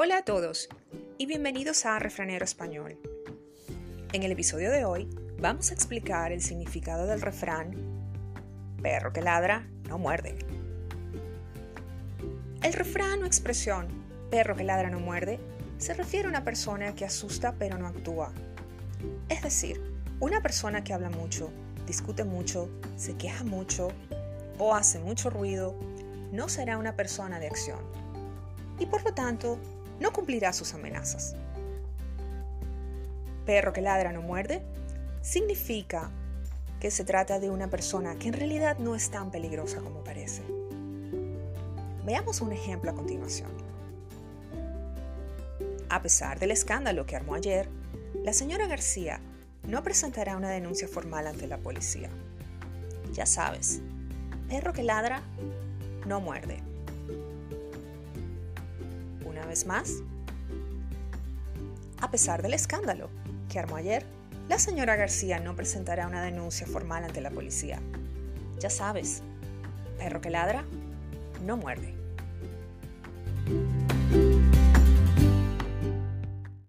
Hola a todos y bienvenidos a Refranero Español. En el episodio de hoy vamos a explicar el significado del refrán Perro que ladra no muerde. El refrán o expresión Perro que ladra no muerde se refiere a una persona que asusta pero no actúa. Es decir, una persona que habla mucho, discute mucho, se queja mucho o hace mucho ruido, no será una persona de acción y por lo tanto no cumplirá sus amenazas. Perro que ladra no muerde significa que se trata de una persona que en realidad no es tan peligrosa como parece. Veamos un ejemplo a continuación. A pesar del escándalo que armó ayer, la señora García no presentará una denuncia formal ante la policía. Ya sabes, perro que ladra no muerde vez más. A pesar del escándalo que armó ayer, la señora García no presentará una denuncia formal ante la policía. Ya sabes, perro que ladra, no muerde.